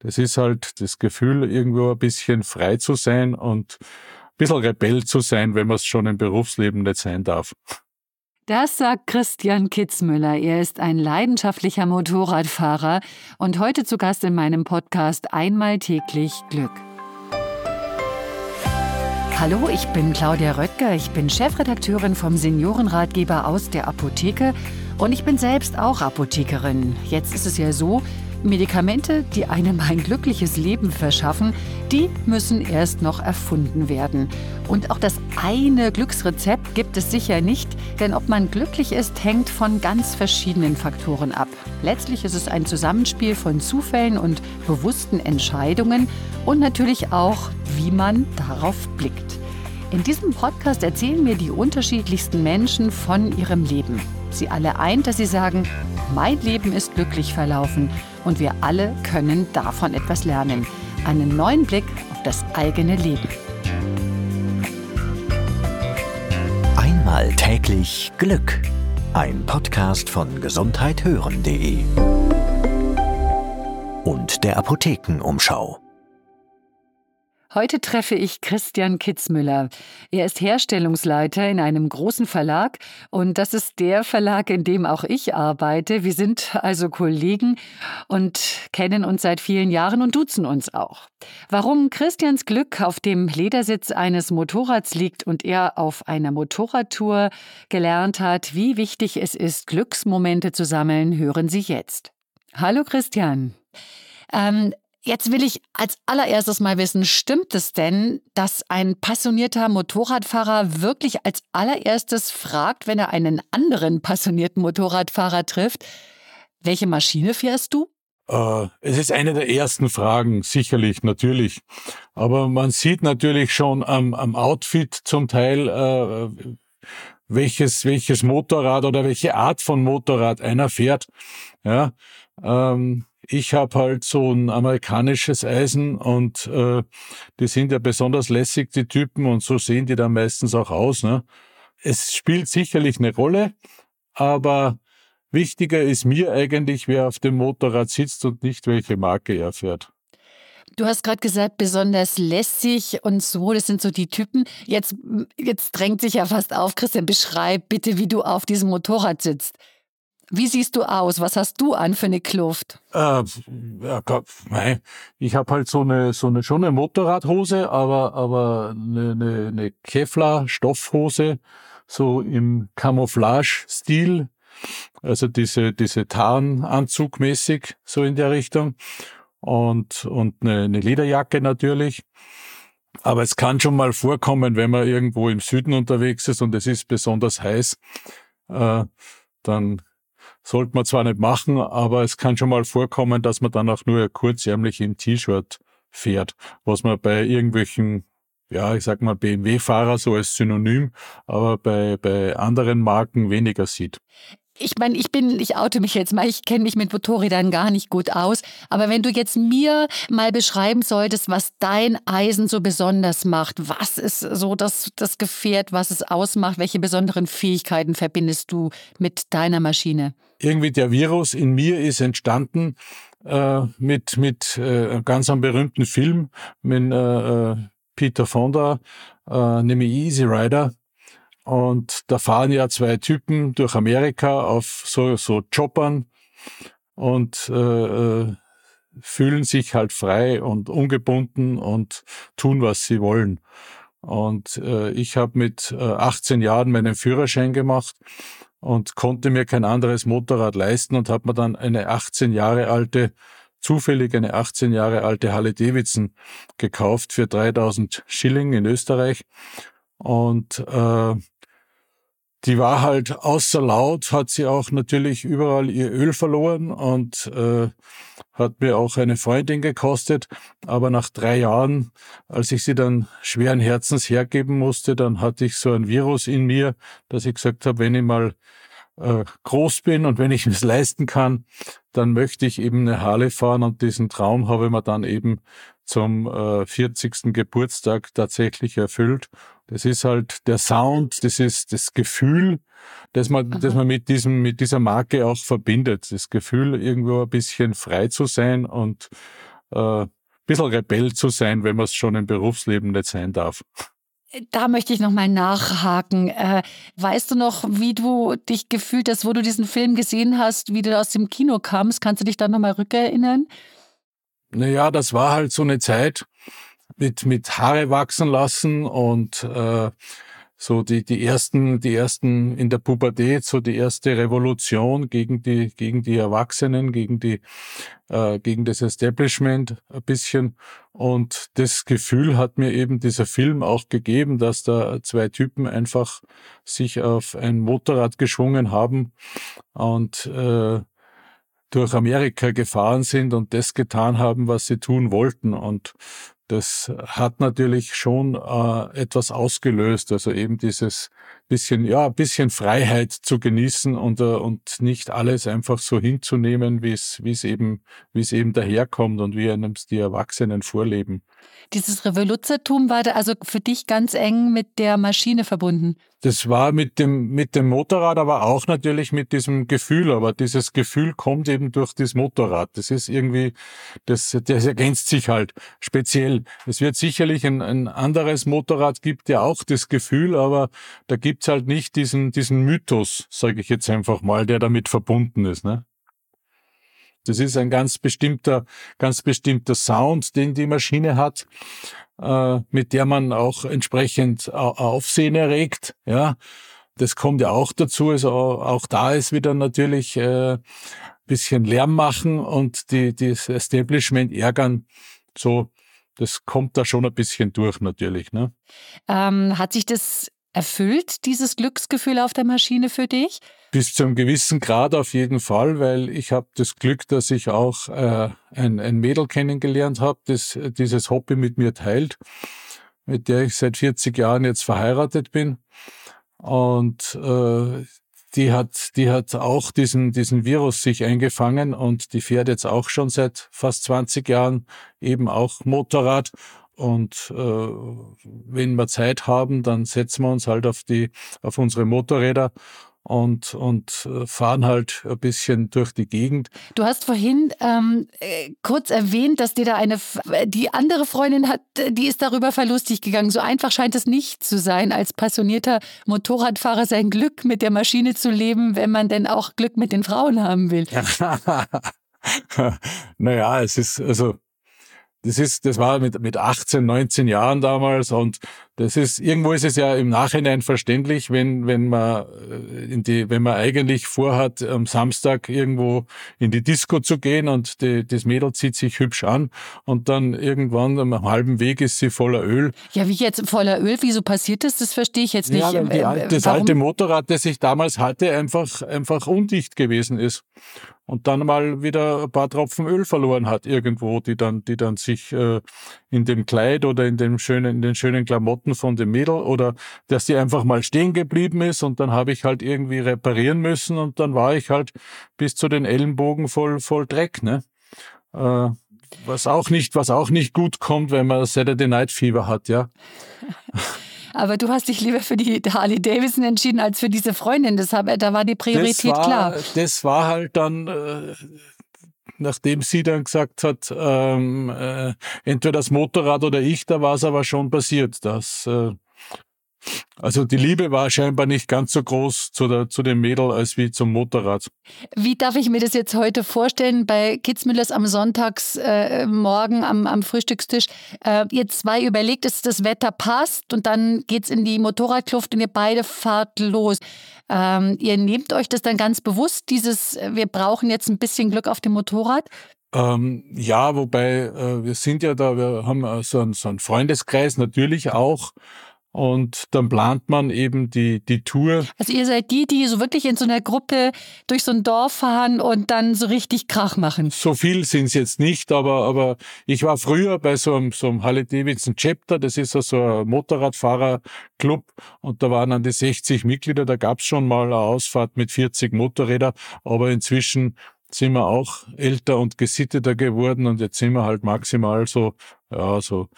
Das ist halt das Gefühl, irgendwo ein bisschen frei zu sein und ein bisschen Rebell zu sein, wenn man es schon im Berufsleben nicht sein darf. Das sagt Christian Kitzmüller. Er ist ein leidenschaftlicher Motorradfahrer und heute zu Gast in meinem Podcast Einmal täglich Glück. Hallo, ich bin Claudia Röttger. Ich bin Chefredakteurin vom Seniorenratgeber aus der Apotheke und ich bin selbst auch Apothekerin. Jetzt ist es ja so, Medikamente, die einem ein glückliches Leben verschaffen, die müssen erst noch erfunden werden. Und auch das eine Glücksrezept gibt es sicher nicht, denn ob man glücklich ist, hängt von ganz verschiedenen Faktoren ab. Letztlich ist es ein Zusammenspiel von Zufällen und bewussten Entscheidungen und natürlich auch, wie man darauf blickt. In diesem Podcast erzählen mir die unterschiedlichsten Menschen von ihrem Leben. Sie alle eint, dass sie sagen, mein Leben ist glücklich verlaufen und wir alle können davon etwas lernen. Einen neuen Blick auf das eigene Leben. Einmal täglich Glück. Ein Podcast von gesundheithören.de und der Apothekenumschau. Heute treffe ich Christian Kitzmüller. Er ist Herstellungsleiter in einem großen Verlag und das ist der Verlag, in dem auch ich arbeite. Wir sind also Kollegen und kennen uns seit vielen Jahren und duzen uns auch. Warum Christians Glück auf dem Ledersitz eines Motorrads liegt und er auf einer Motorradtour gelernt hat, wie wichtig es ist, Glücksmomente zu sammeln, hören Sie jetzt. Hallo Christian. Ähm, Jetzt will ich als allererstes mal wissen, stimmt es denn, dass ein passionierter Motorradfahrer wirklich als allererstes fragt, wenn er einen anderen passionierten Motorradfahrer trifft, welche Maschine fährst du? Äh, es ist eine der ersten Fragen, sicherlich, natürlich. Aber man sieht natürlich schon am, am Outfit zum Teil, äh, welches, welches Motorrad oder welche Art von Motorrad einer fährt. Ja, ähm, ich habe halt so ein amerikanisches Eisen und äh, die sind ja besonders lässig, die Typen, und so sehen die dann meistens auch aus. Ne? Es spielt sicherlich eine Rolle, aber wichtiger ist mir eigentlich, wer auf dem Motorrad sitzt und nicht welche Marke er fährt. Du hast gerade gesagt, besonders lässig und so, das sind so die Typen. Jetzt, jetzt drängt sich ja fast auf, Christian, beschreib bitte, wie du auf diesem Motorrad sitzt. Wie siehst du aus? Was hast du an für eine Kluft? Äh, ja, ich habe halt so eine, so eine schon eine Motorradhose, aber, aber eine, eine, eine Kevlar-Stoffhose, so im Camouflage-Stil. Also diese, diese Tarnanzug mäßig, so in der Richtung. Und, und eine, eine Lederjacke natürlich. Aber es kann schon mal vorkommen, wenn man irgendwo im Süden unterwegs ist und es ist besonders heiß, äh, dann sollte man zwar nicht machen, aber es kann schon mal vorkommen, dass man dann auch nur kurzärmlich im T-Shirt fährt, was man bei irgendwelchen ja, ich sag mal BMW-Fahrer so als Synonym, aber bei, bei anderen Marken weniger sieht ich meine, ich bin, ich oute mich jetzt mal, ich kenne mich mit Motorrädern gar nicht gut aus, aber wenn du jetzt mir mal beschreiben solltest, was dein Eisen so besonders macht, was ist so das, das Gefährt, was es ausmacht, welche besonderen Fähigkeiten verbindest du mit deiner Maschine? Irgendwie der Virus in mir ist entstanden äh, mit, mit äh, ganz einem berühmten Film mit äh, äh Peter Fonda, äh, nämlich Easy Rider und da fahren ja zwei Typen durch Amerika auf so, so Choppern und äh, äh, fühlen sich halt frei und ungebunden und tun, was sie wollen. Und äh, ich habe mit äh, 18 Jahren meinen Führerschein gemacht und konnte mir kein anderes Motorrad leisten und habe mir dann eine 18 Jahre alte, zufällig eine 18 Jahre alte Harley Davidson gekauft für 3000 Schilling in Österreich. Und äh, die war halt außer laut, hat sie auch natürlich überall ihr Öl verloren und äh, hat mir auch eine Freundin gekostet. Aber nach drei Jahren, als ich sie dann schweren Herzens hergeben musste, dann hatte ich so ein Virus in mir, dass ich gesagt habe, wenn ich mal äh, groß bin und wenn ich es leisten kann, dann möchte ich eben eine Harley fahren und diesen Traum habe ich mir dann eben zum äh, 40. Geburtstag tatsächlich erfüllt das ist halt der Sound, das ist das Gefühl, das man, das man mit diesem, mit dieser Marke auch verbindet. Das Gefühl, irgendwo ein bisschen frei zu sein und äh, bisschen Rebell zu sein, wenn man es schon im Berufsleben nicht sein darf. Da möchte ich nochmal nachhaken. Äh, weißt du noch, wie du dich gefühlt hast, wo du diesen Film gesehen hast, wie du aus dem Kino kamst? Kannst du dich da nochmal rückerinnern? Naja, das war halt so eine Zeit mit, mit Haare wachsen lassen und äh, so die, die ersten, die ersten in der Pubertät, so die erste Revolution gegen die, gegen die Erwachsenen, gegen die, äh, gegen das Establishment ein bisschen. Und das Gefühl hat mir eben dieser Film auch gegeben, dass da zwei Typen einfach sich auf ein Motorrad geschwungen haben und äh, durch Amerika gefahren sind und das getan haben, was sie tun wollten. Und das hat natürlich schon äh, etwas ausgelöst, also eben dieses bisschen, ja, bisschen Freiheit zu genießen und, äh, und nicht alles einfach so hinzunehmen, wie es, wie es eben, wie es eben daherkommt und wie einem die Erwachsenen vorleben. Dieses Revoluzertum war da also für dich ganz eng mit der Maschine verbunden? Das war mit dem, mit dem Motorrad, aber auch natürlich mit diesem Gefühl. Aber dieses Gefühl kommt eben durch das Motorrad. Das ist irgendwie, das, das ergänzt sich halt speziell. Es wird sicherlich ein, ein anderes Motorrad gibt ja auch das Gefühl, aber da gibt's halt nicht diesen, diesen Mythos, sage ich jetzt einfach mal, der damit verbunden ist. Ne? Das ist ein ganz bestimmter, ganz bestimmter Sound, den die Maschine hat, äh, mit der man auch entsprechend Aufsehen erregt. Ja, das kommt ja auch dazu. Also auch da ist wieder natürlich äh, bisschen Lärm machen und die, das Establishment ärgern. So, das kommt da schon ein bisschen durch natürlich. Ne? Ähm, hat sich das erfüllt, dieses Glücksgefühl auf der Maschine für dich? Bis zu einem gewissen Grad auf jeden Fall, weil ich habe das Glück, dass ich auch äh, ein, ein Mädel kennengelernt habe, das dieses Hobby mit mir teilt, mit der ich seit 40 Jahren jetzt verheiratet bin. Und äh, die hat, die hat auch diesen, diesen Virus sich eingefangen und die fährt jetzt auch schon seit fast 20 Jahren eben auch Motorrad. Und äh, wenn wir Zeit haben, dann setzen wir uns halt auf die, auf unsere Motorräder und, und äh, fahren halt ein bisschen durch die Gegend. Du hast vorhin ähm, äh, kurz erwähnt, dass dir da eine, die andere Freundin hat, die ist darüber verlustig gegangen. So einfach scheint es nicht zu sein, als passionierter Motorradfahrer sein Glück mit der Maschine zu leben, wenn man denn auch Glück mit den Frauen haben will. naja, es ist, also das ist, das war mit, mit 18, 19 Jahren damals und das ist, irgendwo ist es ja im Nachhinein verständlich, wenn, wenn man äh, in die, wenn man eigentlich vorhat, am Samstag irgendwo in die Disco zu gehen und die, das Mädel zieht sich hübsch an und dann irgendwann am halben Weg ist sie voller Öl. Ja, wie jetzt voller Öl? Wieso passiert das? Das verstehe ich jetzt nicht. Ja, die, äh, das Warum? alte Motorrad, das ich damals hatte, einfach, einfach undicht gewesen ist und dann mal wieder ein paar Tropfen Öl verloren hat irgendwo, die dann, die dann sich äh, in dem Kleid oder in dem schönen, in den schönen Klamotten von dem Mädel oder dass die einfach mal stehen geblieben ist und dann habe ich halt irgendwie reparieren müssen und dann war ich halt bis zu den Ellenbogen voll, voll Dreck, ne? Äh, was auch nicht, was auch nicht gut kommt, wenn man Saturday Night Fever hat, ja. Aber du hast dich lieber für die Harley Davidson entschieden als für diese Freundin. Das hab, da war die Priorität das war, klar. Das war halt dann, äh, nachdem sie dann gesagt hat, ähm, äh, entweder das Motorrad oder ich, da war es aber schon passiert. dass äh, also die Liebe war scheinbar nicht ganz so groß zu, der, zu dem Mädel als wie zum Motorrad. Wie darf ich mir das jetzt heute vorstellen bei Kitzmüllers am Sonntagsmorgen äh, am, am Frühstückstisch? Äh, ihr zwei überlegt, dass das Wetter passt und dann geht es in die Motorradkluft und ihr beide fahrt los. Ähm, ihr nehmt euch das dann ganz bewusst, dieses, wir brauchen jetzt ein bisschen Glück auf dem Motorrad? Ähm, ja, wobei äh, wir sind ja da, wir haben äh, so einen, so einen Freundeskreis natürlich auch. Und dann plant man eben die, die Tour. Also ihr seid die, die so wirklich in so einer Gruppe durch so ein Dorf fahren und dann so richtig Krach machen. So viel sind es jetzt nicht, aber, aber ich war früher bei so einem, so einem Harley Davidson Chapter, das ist so ein Motorradfahrerclub und da waren dann die 60 Mitglieder, da gab es schon mal eine Ausfahrt mit 40 Motorrädern, aber inzwischen sind wir auch älter und gesitteter geworden und jetzt sind wir halt maximal so, ja, so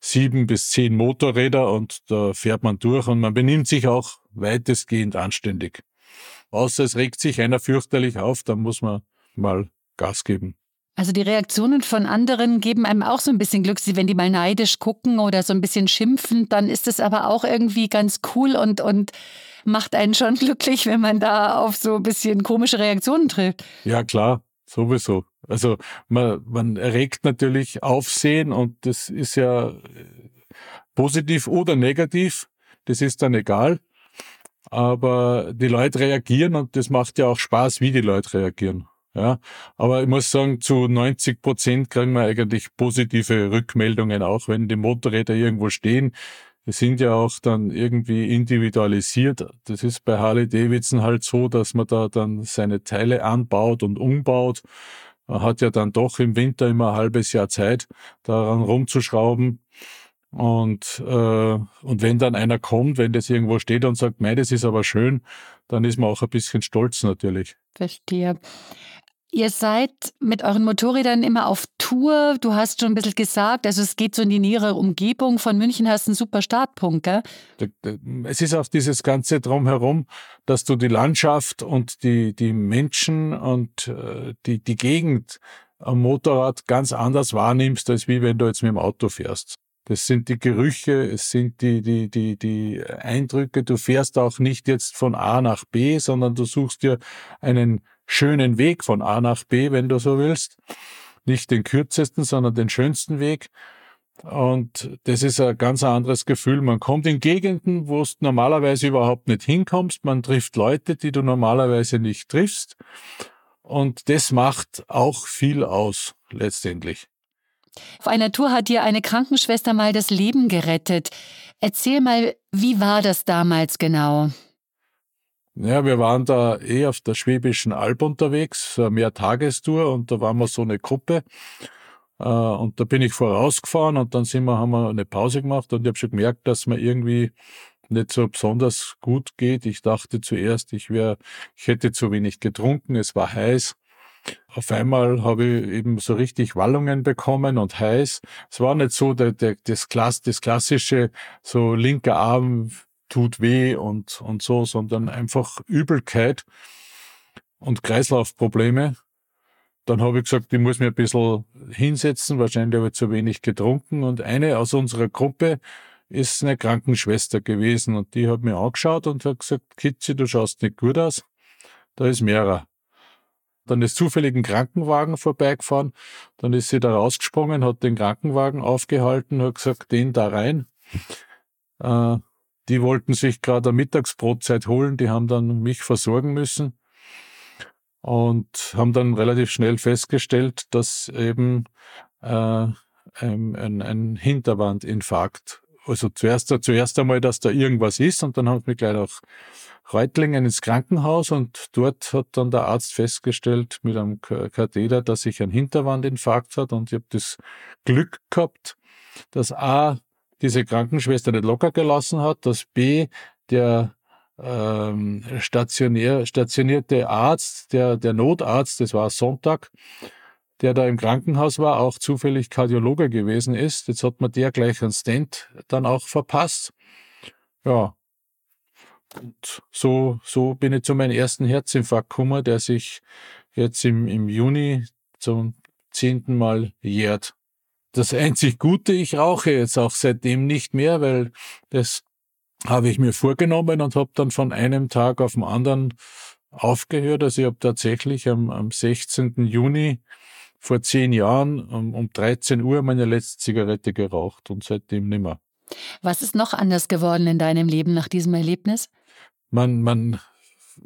sieben bis zehn Motorräder und da fährt man durch und man benimmt sich auch weitestgehend anständig. Außer es regt sich einer fürchterlich auf, dann muss man mal Gas geben. Also die Reaktionen von anderen geben einem auch so ein bisschen Glück. Wenn die mal neidisch gucken oder so ein bisschen schimpfen, dann ist es aber auch irgendwie ganz cool und, und macht einen schon glücklich, wenn man da auf so ein bisschen komische Reaktionen trifft. Ja, klar, sowieso. Also man, man erregt natürlich Aufsehen und das ist ja positiv oder negativ. Das ist dann egal. Aber die Leute reagieren und das macht ja auch Spaß, wie die Leute reagieren. Ja, aber ich muss sagen, zu 90 Prozent kriegen wir eigentlich positive Rückmeldungen, auch wenn die Motorräder irgendwo stehen. Die sind ja auch dann irgendwie individualisiert. Das ist bei Harley Davidson halt so, dass man da dann seine Teile anbaut und umbaut. Man hat ja dann doch im Winter immer ein halbes Jahr Zeit, daran rumzuschrauben. Und, äh, und wenn dann einer kommt, wenn das irgendwo steht und sagt, mei, das ist aber schön, dann ist man auch ein bisschen stolz natürlich. Verstehe. Ihr seid mit euren Motorrädern immer auf Tour. Du hast schon ein bisschen gesagt, also es geht so in die nähere Umgebung. Von München hast du einen super Startpunkt, gell? Es ist auch dieses Ganze drumherum, dass du die Landschaft und die, die Menschen und äh, die, die Gegend am Motorrad ganz anders wahrnimmst, als wie wenn du jetzt mit dem Auto fährst. Das sind die Gerüche, es sind die, die, die, die Eindrücke. Du fährst auch nicht jetzt von A nach B, sondern du suchst dir einen schönen Weg von A nach B, wenn du so willst. Nicht den kürzesten, sondern den schönsten Weg. Und das ist ein ganz anderes Gefühl. Man kommt in Gegenden, wo du normalerweise überhaupt nicht hinkommst. Man trifft Leute, die du normalerweise nicht triffst. Und das macht auch viel aus, letztendlich. Auf einer Tour hat dir eine Krankenschwester mal das Leben gerettet. Erzähl mal, wie war das damals genau? Ja, wir waren da eh auf der Schwäbischen Alb unterwegs, so eine Mehrtagestour und da waren wir so eine Gruppe. Äh, und da bin ich vorausgefahren und dann sind wir, haben wir eine Pause gemacht und ich habe schon gemerkt, dass mir irgendwie nicht so besonders gut geht. Ich dachte zuerst, ich wäre, ich hätte zu wenig getrunken, es war heiß. Auf einmal habe ich eben so richtig Wallungen bekommen und heiß. Es war nicht so der, der, das, Klass, das klassische, so linker Arm tut weh und, und so, sondern einfach Übelkeit und Kreislaufprobleme. Dann habe ich gesagt, ich muss mir ein bisschen hinsetzen, wahrscheinlich habe ich zu wenig getrunken. Und eine aus unserer Gruppe ist eine Krankenschwester gewesen und die hat mir angeschaut und hat gesagt, Kitzi, du schaust nicht gut aus. Da ist mehrer. Dann ist zufällig ein Krankenwagen vorbeigefahren. Dann ist sie da rausgesprungen, hat den Krankenwagen aufgehalten, hat gesagt, den da rein. Äh, die wollten sich gerade eine Mittagsbrotzeit holen, die haben dann mich versorgen müssen und haben dann relativ schnell festgestellt, dass eben äh, ein, ein, ein Hinterwandinfarkt, also zuerst, zuerst einmal, dass da irgendwas ist und dann haben mich gleich nach Reutlingen ins Krankenhaus und dort hat dann der Arzt festgestellt mit einem Katheter, dass ich einen Hinterwandinfarkt hat und ich habe das Glück gehabt, dass A, diese Krankenschwester nicht locker gelassen hat, dass B, der ähm, stationär, stationierte Arzt, der, der Notarzt, das war Sonntag, der da im Krankenhaus war, auch zufällig Kardiologe gewesen ist. Jetzt hat man der gleich einen Stent dann auch verpasst. Ja. Und so, so bin ich zu meinem ersten Herzinfarkt gekommen, der sich jetzt im, im Juni zum zehnten Mal jährt das einzig Gute, ich rauche jetzt auch seitdem nicht mehr, weil das habe ich mir vorgenommen und habe dann von einem Tag auf den anderen aufgehört. Also ich habe tatsächlich am, am 16. Juni vor zehn Jahren um, um 13 Uhr meine letzte Zigarette geraucht und seitdem nimmer. Was ist noch anders geworden in deinem Leben nach diesem Erlebnis? Man, man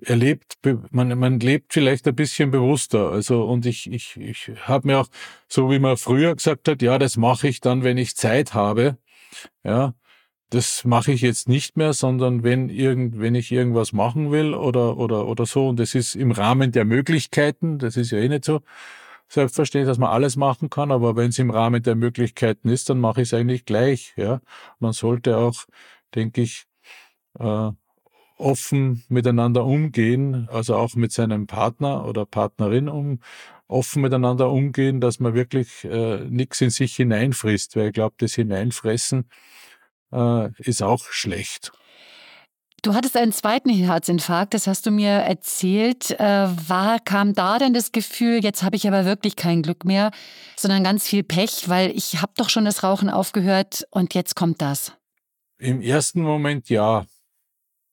erlebt, man, man lebt vielleicht ein bisschen bewusster. Also, und ich, ich, ich habe mir auch, so wie man früher gesagt hat, ja, das mache ich dann, wenn ich Zeit habe. Ja, das mache ich jetzt nicht mehr, sondern wenn irgend, wenn ich irgendwas machen will oder, oder, oder so, und das ist im Rahmen der Möglichkeiten, das ist ja eh nicht so selbstverständlich, dass man alles machen kann, aber wenn es im Rahmen der Möglichkeiten ist, dann mache ich es eigentlich gleich, ja. Man sollte auch, denke ich, äh, offen miteinander umgehen, also auch mit seinem Partner oder Partnerin um, offen miteinander umgehen, dass man wirklich äh, nichts in sich hineinfrisst, weil ich glaube, das Hineinfressen äh, ist auch schlecht. Du hattest einen zweiten Herzinfarkt, das hast du mir erzählt. Äh, war, kam da denn das Gefühl, jetzt habe ich aber wirklich kein Glück mehr, sondern ganz viel Pech, weil ich habe doch schon das Rauchen aufgehört und jetzt kommt das? Im ersten Moment ja.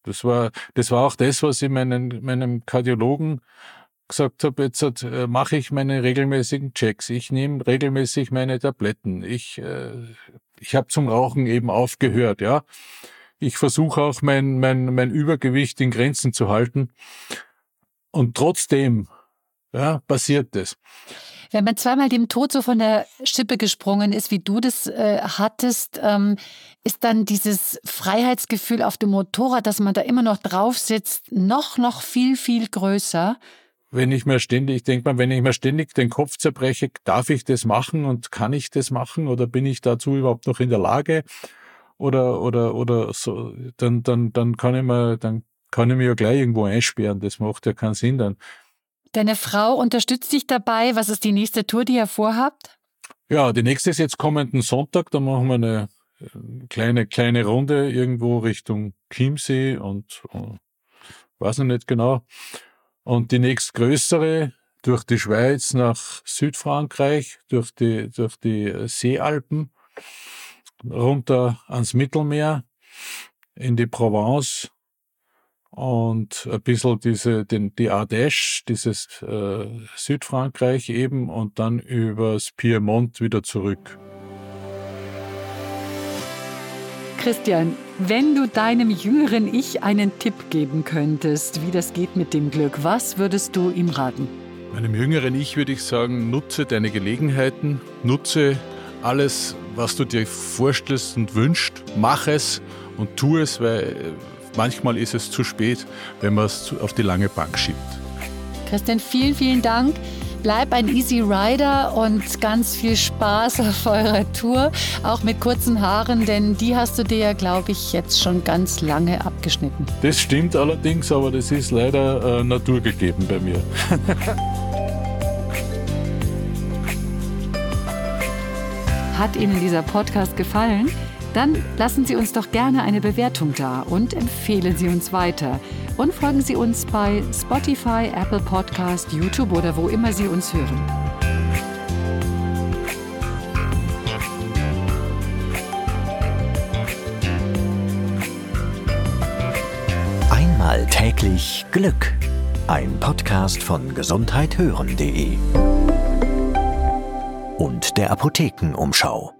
Das war, das war auch das, was ich meinen, meinem Kardiologen gesagt habe, jetzt äh, mache ich meine regelmäßigen Checks. Ich nehme regelmäßig meine Tabletten. Ich, äh, ich habe zum Rauchen eben aufgehört, ja ich versuche auch mein, mein, mein Übergewicht in Grenzen zu halten. Und trotzdem ja, passiert das. Wenn man zweimal dem Tod so von der Schippe gesprungen ist, wie du das äh, hattest, ähm, ist dann dieses Freiheitsgefühl auf dem Motorrad, dass man da immer noch drauf sitzt, noch, noch viel, viel größer. Wenn ich mir ständig, ich denke mal, wenn ich mir ständig den Kopf zerbreche, darf ich das machen und kann ich das machen oder bin ich dazu überhaupt noch in der Lage? oder, oder, oder so, dann, dann, dann kann ich mir, dann kann ich mich ja gleich irgendwo einsperren. Das macht ja keinen Sinn dann. Deine Frau unterstützt dich dabei. Was ist die nächste Tour, die ihr vorhabt? Ja, die nächste ist jetzt kommenden Sonntag. Da machen wir eine äh, kleine, kleine Runde irgendwo Richtung Chiemsee und, und äh, weiß ich nicht genau. Und die nächstgrößere durch die Schweiz nach Südfrankreich, durch die, durch die Seealpen runter ans Mittelmeer, in die Provence und ein bisschen diese, den, die Ardèche, dieses äh, Südfrankreich eben und dann übers Piemont wieder zurück. Christian, wenn du deinem jüngeren Ich einen Tipp geben könntest, wie das geht mit dem Glück, was würdest du ihm raten? Meinem jüngeren Ich würde ich sagen, nutze deine Gelegenheiten, nutze alles, was du dir vorstellst und wünschst, mach es und tu es, weil äh, manchmal ist es zu spät, wenn man es auf die lange Bank schiebt. Christian, vielen, vielen Dank. Bleib ein Easy Rider und ganz viel Spaß auf eurer Tour, auch mit kurzen Haaren, denn die hast du dir ja, glaube ich, jetzt schon ganz lange abgeschnitten. Das stimmt allerdings, aber das ist leider äh, naturgegeben bei mir. Hat Ihnen dieser Podcast gefallen? Dann lassen Sie uns doch gerne eine Bewertung da und empfehlen Sie uns weiter. Und folgen Sie uns bei Spotify, Apple Podcast, YouTube oder wo immer Sie uns hören. Einmal täglich Glück. Ein Podcast von gesundheithören.de und der Apothekenumschau.